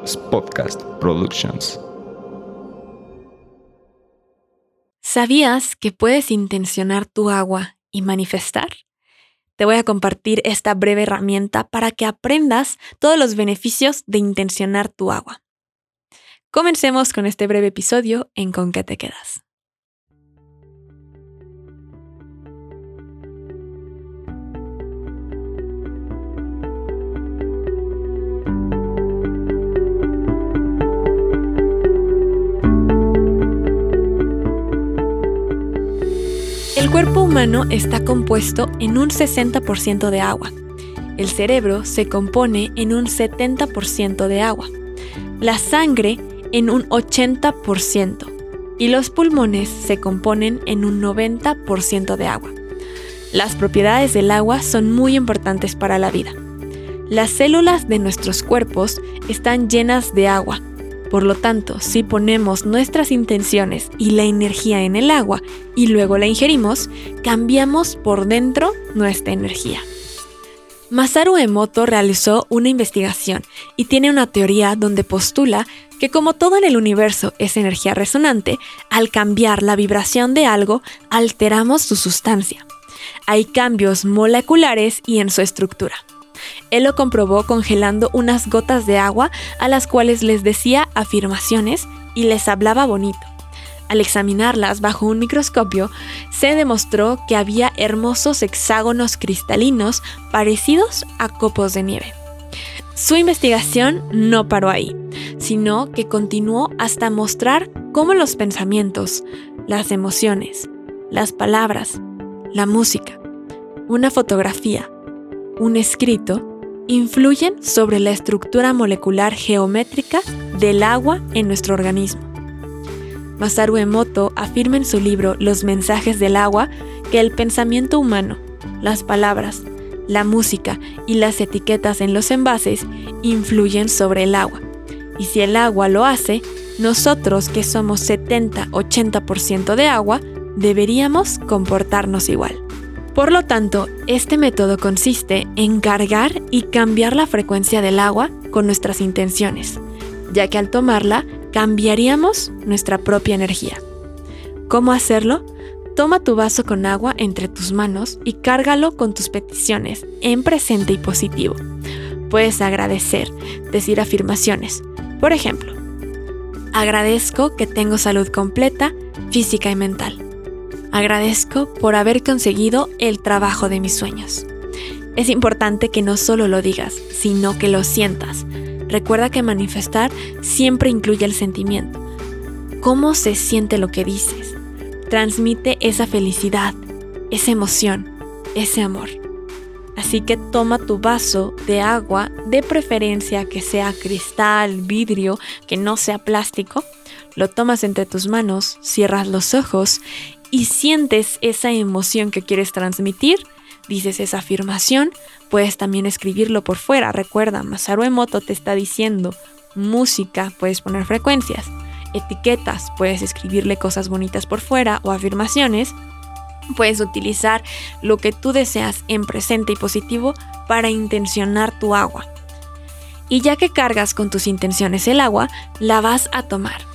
Podcast Productions. ¿Sabías que puedes intencionar tu agua y manifestar? Te voy a compartir esta breve herramienta para que aprendas todos los beneficios de intencionar tu agua. Comencemos con este breve episodio en Con qué te quedas. El cuerpo humano está compuesto en un 60% de agua. El cerebro se compone en un 70% de agua. La sangre en un 80% y los pulmones se componen en un 90% de agua. Las propiedades del agua son muy importantes para la vida. Las células de nuestros cuerpos están llenas de agua por lo tanto, si ponemos nuestras intenciones y la energía en el agua y luego la ingerimos, cambiamos por dentro nuestra energía. Masaru Emoto realizó una investigación y tiene una teoría donde postula que como todo en el universo es energía resonante, al cambiar la vibración de algo, alteramos su sustancia. Hay cambios moleculares y en su estructura. Él lo comprobó congelando unas gotas de agua a las cuales les decía afirmaciones y les hablaba bonito. Al examinarlas bajo un microscopio, se demostró que había hermosos hexágonos cristalinos parecidos a copos de nieve. Su investigación no paró ahí, sino que continuó hasta mostrar cómo los pensamientos, las emociones, las palabras, la música, una fotografía, un escrito, influyen sobre la estructura molecular geométrica del agua en nuestro organismo. Masaru Emoto afirma en su libro Los mensajes del agua que el pensamiento humano, las palabras, la música y las etiquetas en los envases influyen sobre el agua. Y si el agua lo hace, nosotros que somos 70-80% de agua, deberíamos comportarnos igual. Por lo tanto, este método consiste en cargar y cambiar la frecuencia del agua con nuestras intenciones, ya que al tomarla cambiaríamos nuestra propia energía. ¿Cómo hacerlo? Toma tu vaso con agua entre tus manos y cárgalo con tus peticiones en presente y positivo. Puedes agradecer, decir afirmaciones. Por ejemplo, agradezco que tengo salud completa, física y mental. Agradezco por haber conseguido el trabajo de mis sueños. Es importante que no solo lo digas, sino que lo sientas. Recuerda que manifestar siempre incluye el sentimiento. ¿Cómo se siente lo que dices? Transmite esa felicidad, esa emoción, ese amor. Así que toma tu vaso de agua, de preferencia que sea cristal, vidrio, que no sea plástico, lo tomas entre tus manos, cierras los ojos y sientes esa emoción que quieres transmitir, dices esa afirmación, puedes también escribirlo por fuera. Recuerda, Masaru Emoto te está diciendo música, puedes poner frecuencias, etiquetas, puedes escribirle cosas bonitas por fuera o afirmaciones. Puedes utilizar lo que tú deseas en presente y positivo para intencionar tu agua. Y ya que cargas con tus intenciones el agua, la vas a tomar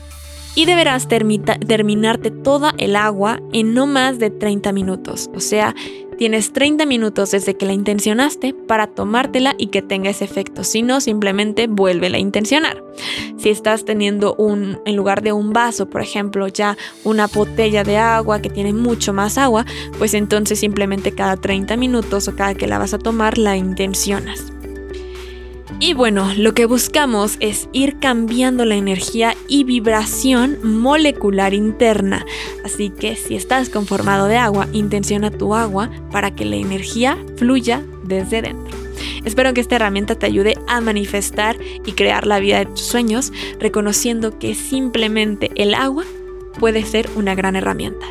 y deberás terminarte toda el agua en no más de 30 minutos. O sea, tienes 30 minutos desde que la intencionaste para tomártela y que tenga ese efecto. Si no, simplemente vuélvela a intencionar. Si estás teniendo un, en lugar de un vaso, por ejemplo, ya una botella de agua que tiene mucho más agua, pues entonces simplemente cada 30 minutos o cada que la vas a tomar la intencionas. Y bueno, lo que buscamos es ir cambiando la energía y vibración molecular interna. Así que si estás conformado de agua, intenciona tu agua para que la energía fluya desde dentro. Espero que esta herramienta te ayude a manifestar y crear la vida de tus sueños, reconociendo que simplemente el agua puede ser una gran herramienta.